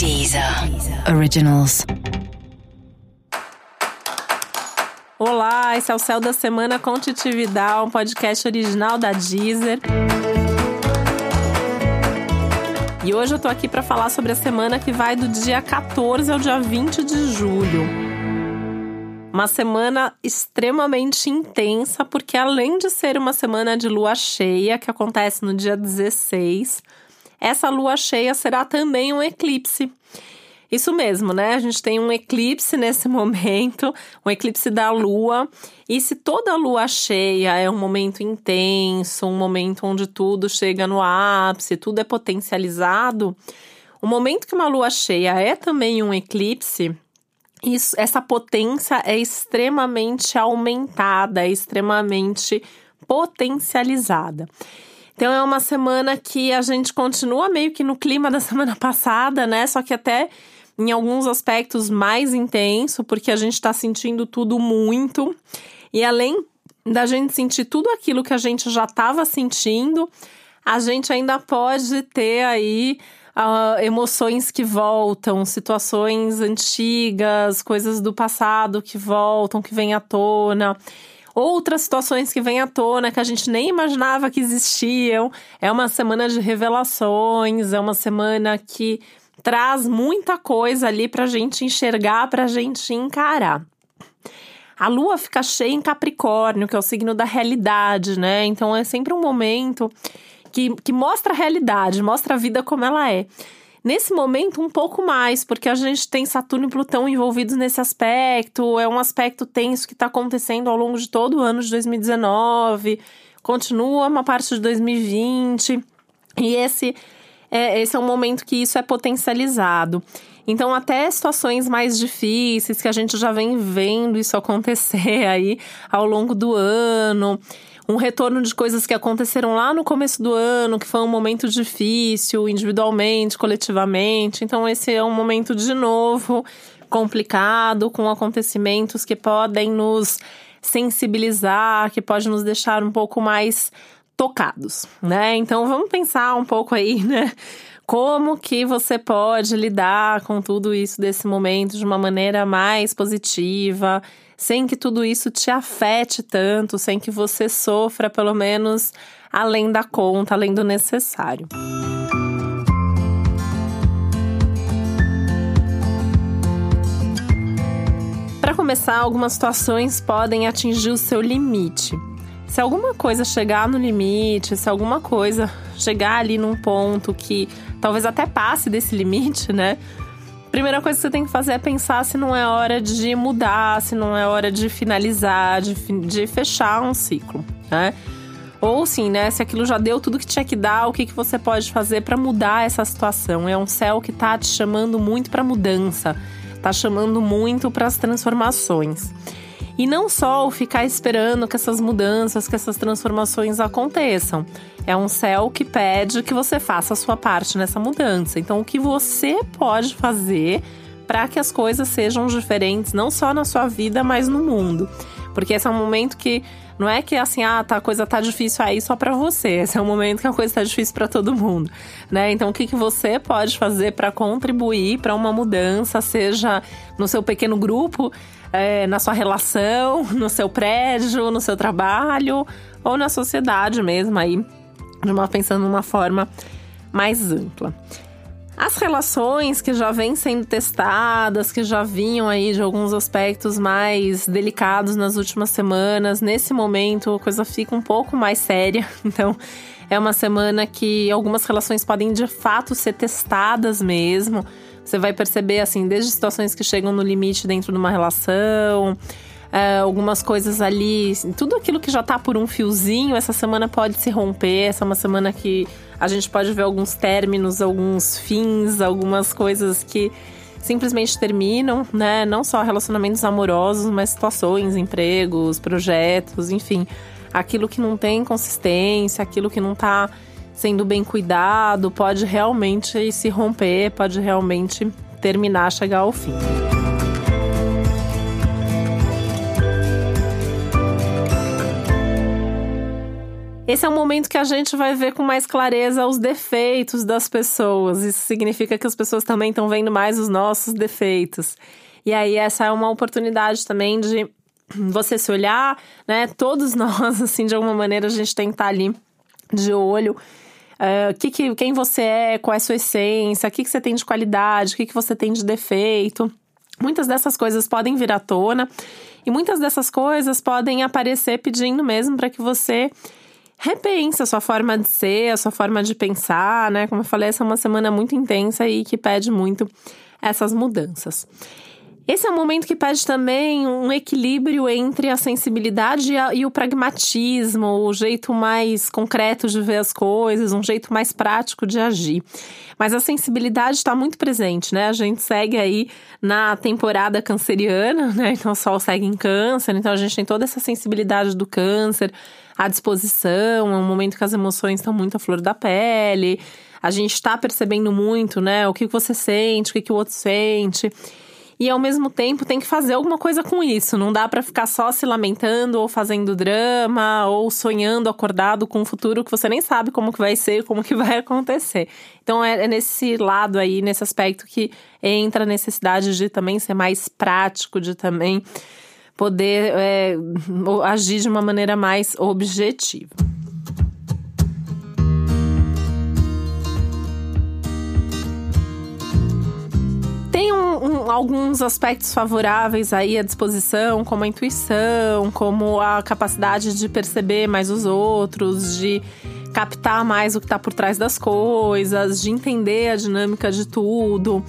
Deezer Originals. Olá, esse é o Céu da Semana com Titi Vidal, um podcast original da Deezer. E hoje eu tô aqui para falar sobre a semana que vai do dia 14 ao dia 20 de julho. Uma semana extremamente intensa, porque além de ser uma semana de lua cheia, que acontece no dia 16, essa lua cheia será também um eclipse. Isso mesmo, né? A gente tem um eclipse nesse momento, um eclipse da lua. E se toda lua cheia é um momento intenso, um momento onde tudo chega no ápice, tudo é potencializado, o momento que uma lua cheia é também um eclipse, isso, essa potência é extremamente aumentada, é extremamente potencializada. Então é uma semana que a gente continua meio que no clima da semana passada, né? Só que até em alguns aspectos mais intenso, porque a gente está sentindo tudo muito. E além da gente sentir tudo aquilo que a gente já estava sentindo, a gente ainda pode ter aí uh, emoções que voltam, situações antigas, coisas do passado que voltam, que vêm à tona outras situações que vêm à tona que a gente nem imaginava que existiam. É uma semana de revelações, é uma semana que traz muita coisa ali para a gente enxergar, para a gente encarar. A lua fica cheia em Capricórnio, que é o signo da realidade, né? Então é sempre um momento que, que mostra a realidade, mostra a vida como ela é. Nesse momento, um pouco mais, porque a gente tem Saturno e Plutão envolvidos nesse aspecto, é um aspecto tenso que está acontecendo ao longo de todo o ano de 2019, continua uma parte de 2020, e esse é, esse é um momento que isso é potencializado. Então, até situações mais difíceis que a gente já vem vendo isso acontecer aí ao longo do ano um retorno de coisas que aconteceram lá no começo do ano, que foi um momento difícil, individualmente, coletivamente. Então, esse é um momento de novo complicado, com acontecimentos que podem nos sensibilizar, que pode nos deixar um pouco mais tocados, né? Então, vamos pensar um pouco aí, né? Como que você pode lidar com tudo isso desse momento de uma maneira mais positiva, sem que tudo isso te afete tanto, sem que você sofra pelo menos além da conta, além do necessário. Para começar, algumas situações podem atingir o seu limite. Se alguma coisa chegar no limite, se alguma coisa chegar ali num ponto que talvez até passe desse limite, né? primeira coisa que você tem que fazer é pensar se não é hora de mudar, se não é hora de finalizar, de, de fechar um ciclo, né? Ou sim, né? Se aquilo já deu tudo que tinha que dar, o que, que você pode fazer para mudar essa situação? É um céu que tá te chamando muito para mudança, tá chamando muito para as transformações. E não só o ficar esperando que essas mudanças, que essas transformações aconteçam. É um céu que pede que você faça a sua parte nessa mudança. Então, o que você pode fazer para que as coisas sejam diferentes, não só na sua vida, mas no mundo. Porque esse é um momento que não é que assim, ah, tá, a coisa tá difícil aí só para você. Esse é um momento que a coisa tá difícil para todo mundo, né? Então, o que, que você pode fazer para contribuir para uma mudança, seja no seu pequeno grupo, é, na sua relação, no seu prédio, no seu trabalho ou na sociedade mesmo aí, de uma, pensando numa forma mais ampla. As relações que já vêm sendo testadas, que já vinham aí de alguns aspectos mais delicados nas últimas semanas, nesse momento a coisa fica um pouco mais séria. Então, é uma semana que algumas relações podem de fato ser testadas mesmo. Você vai perceber, assim, desde situações que chegam no limite dentro de uma relação, é, algumas coisas ali, tudo aquilo que já tá por um fiozinho, essa semana pode se romper. Essa é uma semana que a gente pode ver alguns términos, alguns fins, algumas coisas que simplesmente terminam, né? Não só relacionamentos amorosos, mas situações, empregos, projetos, enfim. Aquilo que não tem consistência, aquilo que não tá sendo bem cuidado, pode realmente se romper, pode realmente terminar, chegar ao fim. Esse é um momento que a gente vai ver com mais clareza os defeitos das pessoas. Isso significa que as pessoas também estão vendo mais os nossos defeitos. E aí, essa é uma oportunidade também de você se olhar, né? Todos nós, assim, de alguma maneira, a gente tem que estar ali de olho. Uh, que, que, quem você é, qual é a sua essência, o que, que você tem de qualidade, o que, que você tem de defeito. Muitas dessas coisas podem vir à tona e muitas dessas coisas podem aparecer pedindo mesmo para que você repensa a sua forma de ser, a sua forma de pensar, né? Como eu falei, essa é uma semana muito intensa e que pede muito essas mudanças. Esse é um momento que pede também um equilíbrio entre a sensibilidade e, o pragmatismo, o jeito mais concreto de ver as coisas, um jeito mais prático de agir. Mas a sensibilidade está muito presente, né? A gente segue aí na temporada canceriana, né? Então o Sol segue em câncer, então a gente tem toda essa sensibilidade do câncer à disposição, é um momento que as emoções estão muito à flor da pele. A gente está percebendo muito, né? O que você sente, o que, o outro sente e ao mesmo tempo tem que fazer alguma coisa com isso. Não dá para ficar só se lamentando ou fazendo drama ou sonhando acordado com um futuro que você nem sabe como que vai ser, como que vai acontecer. Então é, é nesse lado aí, nesse aspecto que entra a necessidade de também ser mais prático, de também poder é, agir de uma maneira mais objetiva. um, alguns aspectos favoráveis aí à disposição, como a intuição, como a capacidade de perceber mais os outros, de captar mais o que está por trás das coisas, de entender a dinâmica de tudo,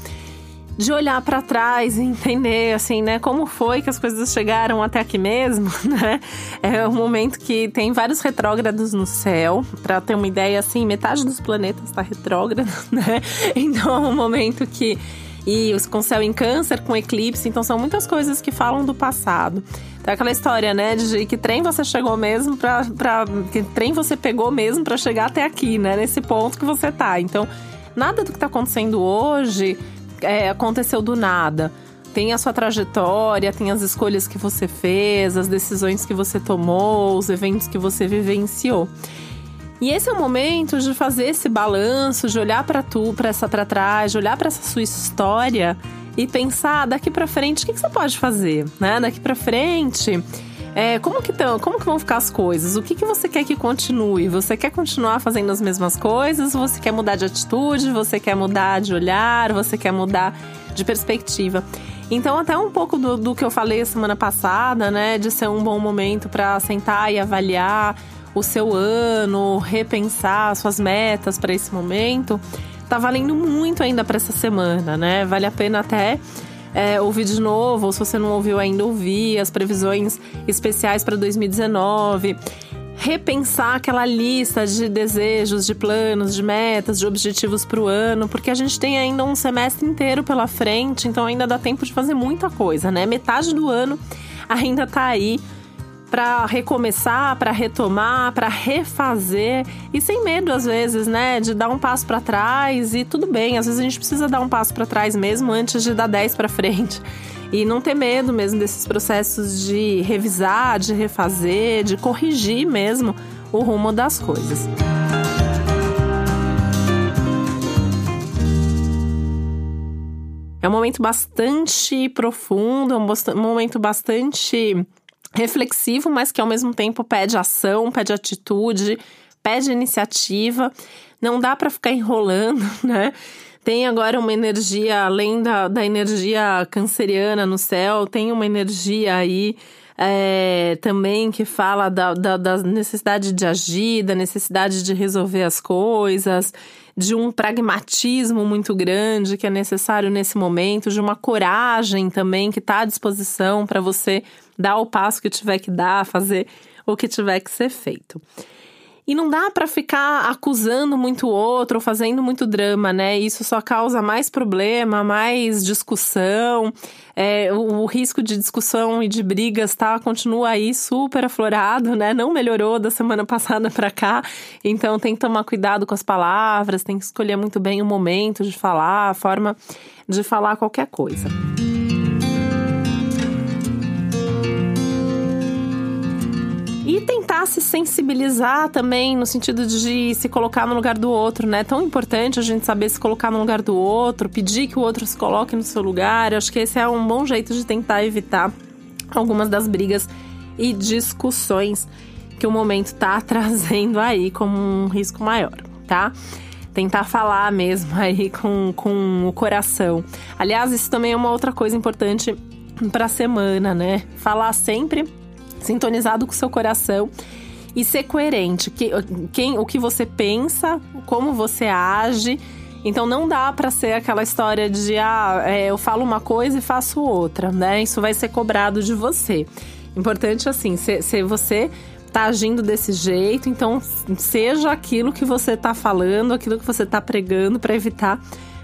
de olhar para trás e entender assim, né, como foi que as coisas chegaram até aqui mesmo, né? É um momento que tem vários retrógrados no céu, para ter uma ideia assim, metade dos planetas está retrógrado, né? Então é um momento que e com o céu em câncer, com eclipse, então são muitas coisas que falam do passado. Então, aquela história, né, de que trem você chegou mesmo pra que trem você pegou mesmo para chegar até aqui, né, nesse ponto que você tá. Então, nada do que tá acontecendo hoje é, aconteceu do nada. Tem a sua trajetória, tem as escolhas que você fez, as decisões que você tomou, os eventos que você vivenciou. E esse é o momento de fazer esse balanço, de olhar para tu, para essa para trás, de olhar para essa sua história e pensar daqui para frente o que, que, você pode fazer, né? Daqui para frente. É, como que tão, como que vão ficar as coisas? O que, que você quer que continue? Você quer continuar fazendo as mesmas coisas? Você quer mudar de atitude? Você quer mudar de olhar? Você quer mudar de perspectiva? Então, até um pouco do, do que eu falei semana passada, né? De ser um bom momento para sentar e avaliar o seu ano, repensar suas metas para esse momento, tá valendo muito ainda para essa semana, né? Vale a pena até é, ouvir de novo, ou se você não ouviu ainda, ouvir as previsões especiais para 2019 repensar aquela lista de desejos, de planos, de metas, de objetivos para o ano, porque a gente tem ainda um semestre inteiro pela frente, então ainda dá tempo de fazer muita coisa, né? Metade do ano ainda tá aí para recomeçar, para retomar, para refazer e sem medo às vezes, né, de dar um passo para trás e tudo bem, às vezes a gente precisa dar um passo para trás mesmo antes de dar 10 para frente. E não ter medo mesmo desses processos de revisar, de refazer, de corrigir mesmo o rumo das coisas. É um momento bastante profundo, é um momento bastante reflexivo, mas que ao mesmo tempo pede ação, pede atitude, pede iniciativa. Não dá para ficar enrolando, né? Tem agora uma energia, além da, da energia canceriana no céu, tem uma energia aí é, também que fala da, da, da, necessidade de agir, da necessidade de resolver as coisas, de um pragmatismo muito grande que é necessário nesse momento, de uma coragem também que está à disposição para você dar o passo que tiver que dar, fazer o que tiver que ser feito. E não dá para ficar acusando muito o outro ou fazendo muito drama, né? Isso só causa mais problema, mais discussão. É, o, o, risco de discussão e de brigas tá continua aí super aflorado, né? Não melhorou da semana passada para cá. Então tem que tomar cuidado com as palavras, tem que escolher muito bem o momento de falar, a forma de falar qualquer coisa. Tentar se sensibilizar também no sentido de se colocar no lugar do outro, né? É tão importante a gente saber se colocar no lugar do outro, pedir que o outro se coloque no seu lugar. Eu acho que esse é um bom jeito de tentar evitar algumas das brigas e discussões que o momento tá trazendo aí como um risco maior, tá? Tentar falar mesmo aí com, com o coração. Aliás, isso também é uma outra coisa importante para a semana, né? Falar sempre sintonizado com o seu coração e ser coerente. Que, quem, o que você pensa, como você age. Então não dá para ser aquela história de ah, é, eu falo uma coisa e faço outra, né? Isso vai ser cobrado de você. Importante assim, se, se você tá agindo desse jeito, então seja aquilo que você tá falando, aquilo que você tá pregando para evitar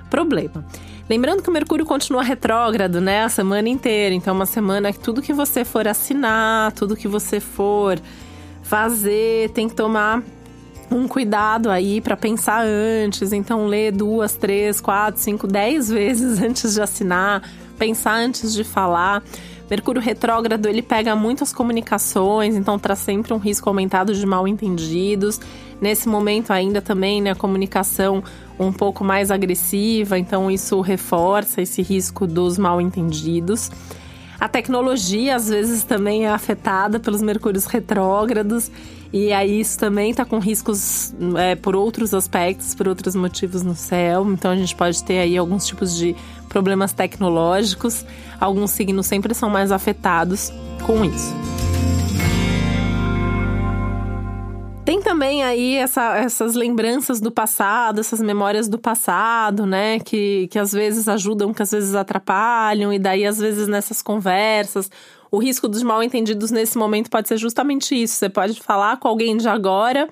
problema. Lembrando que o Mercúrio continua retrógrado, né, a semana inteira. Então, é uma semana que tudo que você for assinar, tudo que você for fazer, tem que tomar um cuidado aí para pensar antes. Então, ler duas, três, quatro, cinco, dez vezes antes de assinar, pensar antes de falar. Mercúrio retrógrado, ele pega muitas comunicações, então traz sempre um risco aumentado de mal entendidos. Nesse momento ainda também, né, a comunicação um pouco mais agressiva, então isso reforça esse risco dos mal entendidos. A tecnologia às vezes também é afetada pelos mercúrios retrógrados e aí isso também está com riscos é, por outros aspectos, por outros motivos no céu. Então a gente pode ter aí alguns tipos de problemas tecnológicos. Alguns signos sempre são mais afetados com isso. Tem também aí essa, essas lembranças do passado, essas memórias do passado, né? Que, que às vezes ajudam, que às vezes atrapalham, e daí, às vezes, nessas conversas, o risco dos mal entendidos nesse momento pode ser justamente isso. Você pode falar com alguém de agora,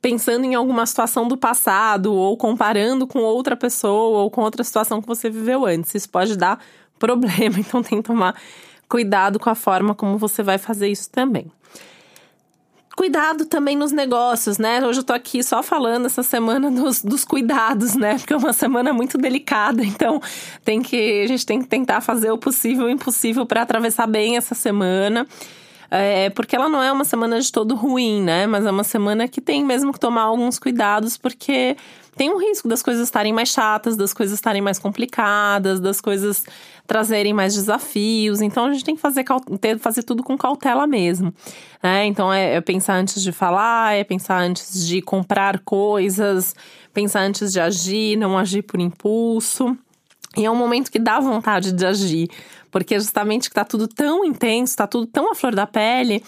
pensando em alguma situação do passado, ou comparando com outra pessoa, ou com outra situação que você viveu antes. Isso pode dar problema, então tem que tomar cuidado com a forma como você vai fazer isso também. Cuidado também nos negócios, né? Hoje eu tô aqui só falando essa semana dos, dos cuidados, né? Porque é uma semana muito delicada, então tem que a gente tem que tentar fazer o possível e o impossível para atravessar bem essa semana. É, porque ela não é uma semana de todo ruim, né? Mas é uma semana que tem mesmo que tomar alguns cuidados, porque tem um risco das coisas estarem mais chatas, das coisas estarem mais complicadas, das coisas trazerem mais desafios. Então a gente tem que fazer, fazer tudo com cautela mesmo. Né? Então é, é pensar antes de falar, é pensar antes de comprar coisas, pensar antes de agir, não agir por impulso. E é um momento que dá vontade de agir, porque justamente que tá tudo tão intenso, tá tudo tão à flor da pele,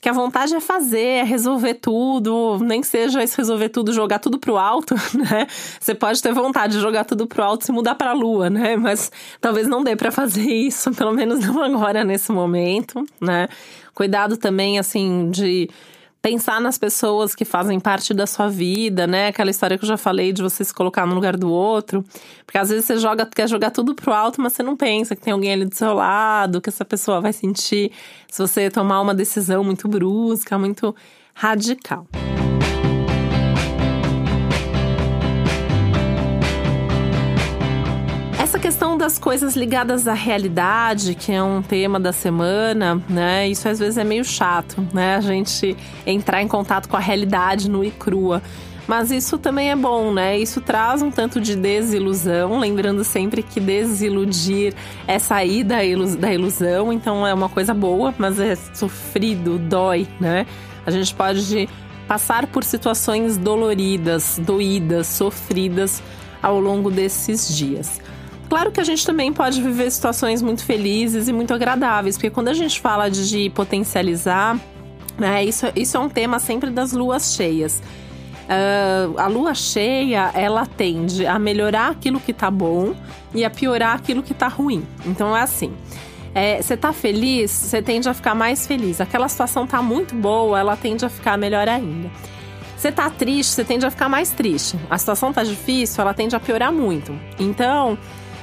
que a vontade é fazer, é resolver tudo, nem seja esse resolver tudo, jogar tudo pro alto, né? Você pode ter vontade de jogar tudo pro alto e mudar pra lua, né? Mas talvez não dê para fazer isso, pelo menos não agora nesse momento, né? Cuidado também, assim, de pensar nas pessoas que fazem parte da sua vida, né? Aquela história que eu já falei de você se colocar no lugar do outro. Porque às vezes você joga, quer jogar tudo pro alto, mas você não pensa que tem alguém ali do seu lado, que essa pessoa vai sentir se você tomar uma decisão muito brusca, muito radical. Das coisas ligadas à realidade, que é um tema da semana, né? Isso às vezes é meio chato, né? A gente entrar em contato com a realidade nua e crua. Mas isso também é bom, né? Isso traz um tanto de desilusão, lembrando sempre que desiludir é sair da, ilusão, então é uma coisa boa, mas é sofrido, dói, né? A gente pode passar por situações doloridas, doídas, sofridas ao longo desses dias. Claro que a gente também pode viver situações muito felizes e muito agradáveis, porque quando a gente fala de potencializar, né, isso, isso é um tema sempre das luas cheias. Uh, a lua cheia, ela tende a melhorar aquilo que tá bom e a piorar aquilo que tá ruim. Então é assim. Você é, tá feliz, você tende a ficar mais feliz. Aquela situação tá muito boa, ela tende a ficar melhor ainda. Você tá triste, você tende a ficar mais triste. A situação tá difícil, ela tende a piorar muito. Então,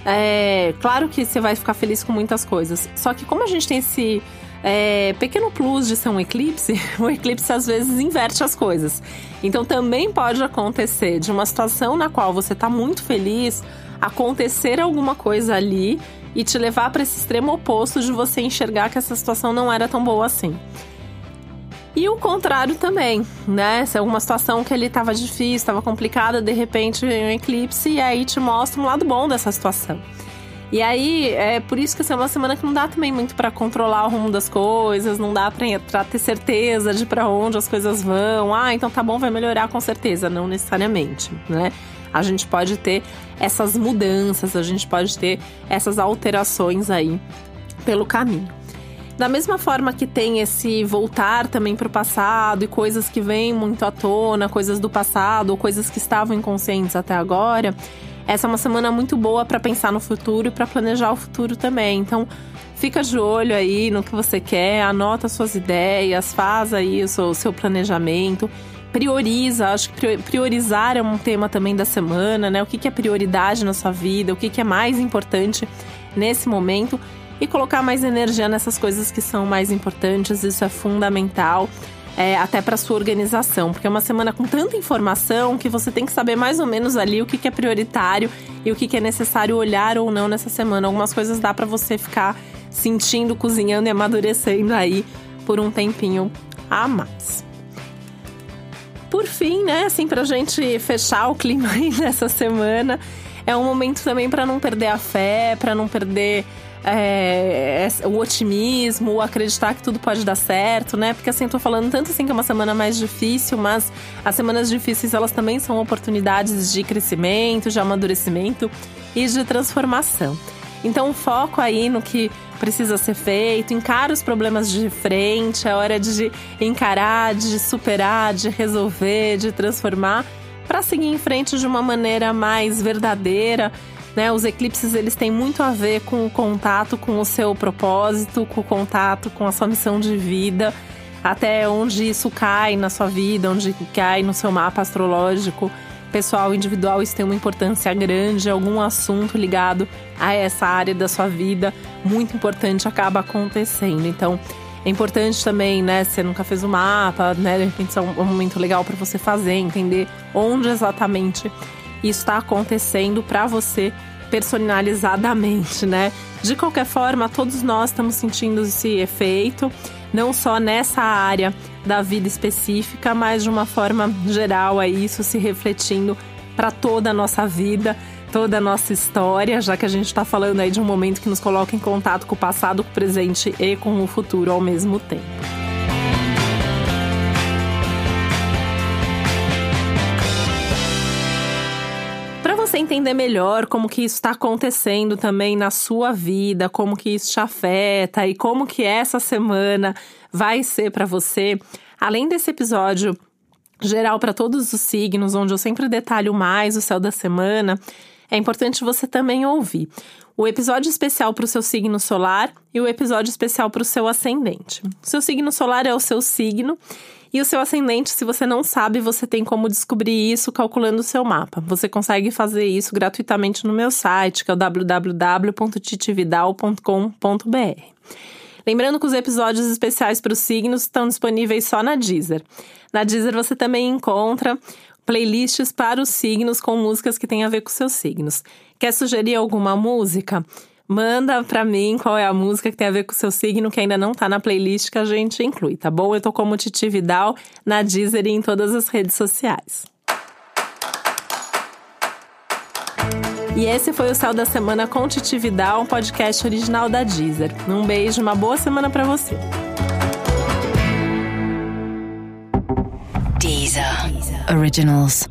é, claro que você vai ficar feliz com muitas coisas. Só que como a gente tem esse é, pequeno plus de ser um eclipse, o eclipse às vezes inverte as coisas. Então também pode acontecer de uma situação na qual você está muito feliz, acontecer alguma coisa ali e te levar para esse extremo oposto de você enxergar que essa situação não era tão boa assim. E o contrário também, né? Se é alguma situação que ele estava difícil, estava complicada, de repente vem um eclipse e aí te mostra um lado bom dessa situação. E aí, é por isso que essa é uma semana que não dá também muito para controlar o rumo das coisas, não dá para ter certeza de para onde as coisas vão. Ah, então tá bom, vai melhorar com certeza, não necessariamente, né? A gente pode ter essas mudanças, a gente pode ter essas alterações aí pelo caminho. Da mesma forma que tem esse voltar também para o passado e coisas que vêm muito à tona, coisas do passado ou coisas que estavam inconscientes até agora, essa é uma semana muito boa para pensar no futuro e para planejar o futuro também. Então, fica de olho aí no que você quer, anota suas ideias, faz aí o seu, o seu planejamento prioriza. Acho que priorizar é um tema também da semana, né? O que é prioridade na sua vida, o que é mais importante nesse momento e colocar mais energia nessas coisas que são mais importantes. Isso é fundamental. É, até para sua organização, porque é uma semana com tanta informação que você tem que saber mais ou menos ali o que, que é prioritário e o que, que é necessário olhar ou não nessa semana. Algumas coisas dá para você ficar sentindo, cozinhando e amadurecendo aí por um tempinho a mais. Por fim, né, assim, pra gente fechar o clima aí nessa semana, é um momento também para não perder a fé, para não perder é, o otimismo, o acreditar que tudo pode dar certo, né? Porque assim, eu tô falando tanto assim que é uma semana mais difícil, mas as semanas difíceis elas também são oportunidades de crescimento, de amadurecimento e de transformação. Então, foco aí no que precisa ser feito, encara os problemas de frente, é hora de encarar, de superar, de resolver, de transformar, para seguir em frente de uma maneira mais verdadeira né? Os eclipses eles têm muito a ver com o contato com o seu propósito, com o contato com a sua missão de vida, até onde isso cai na sua vida, onde cai no seu mapa astrológico pessoal, individual, isso tem uma importância grande, algum assunto ligado a essa área da sua vida muito importante acaba acontecendo. Então, é importante também, né, se você nunca fez o mapa, né, de repente é um momento legal para você fazer, entender onde exatamente isso está acontecendo para você personalizadamente, né? De qualquer forma, todos nós estamos sentindo esse efeito, não só nessa área da vida específica, mas de uma forma geral, aí isso se refletindo para toda a nossa vida, toda a nossa história, já que a gente está falando aí de um momento que nos coloca em contato com o passado, com o presente e com o futuro ao mesmo tempo. Entender melhor como que isso está acontecendo também na sua vida, como que isso te afeta e como que essa semana vai ser para você, além desse episódio geral para todos os signos, onde eu sempre detalho mais o céu da semana, é importante você também ouvir o episódio especial para o seu signo solar e o episódio especial para o seu ascendente. O seu signo solar é o seu signo e o seu ascendente, se você não sabe, você tem como descobrir isso calculando o seu mapa. Você consegue fazer isso gratuitamente no meu site, que é o www.titividal.com.br. Lembrando que os episódios especiais para os signos estão disponíveis só na Deezer. Na Deezer você também encontra playlists para os signos com músicas que têm a ver com seus signos. Quer sugerir alguma música? Manda pra mim qual é a música que tem a ver com o seu signo, que ainda não tá na playlist que a gente inclui, tá bom? Eu tô como Titi Vidal na Deezer e em todas as redes sociais. E esse foi o Céu da Semana com Titi Vidal, um podcast original da Deezer. Um beijo, uma boa semana para você. Deezer. Deezer. Originals.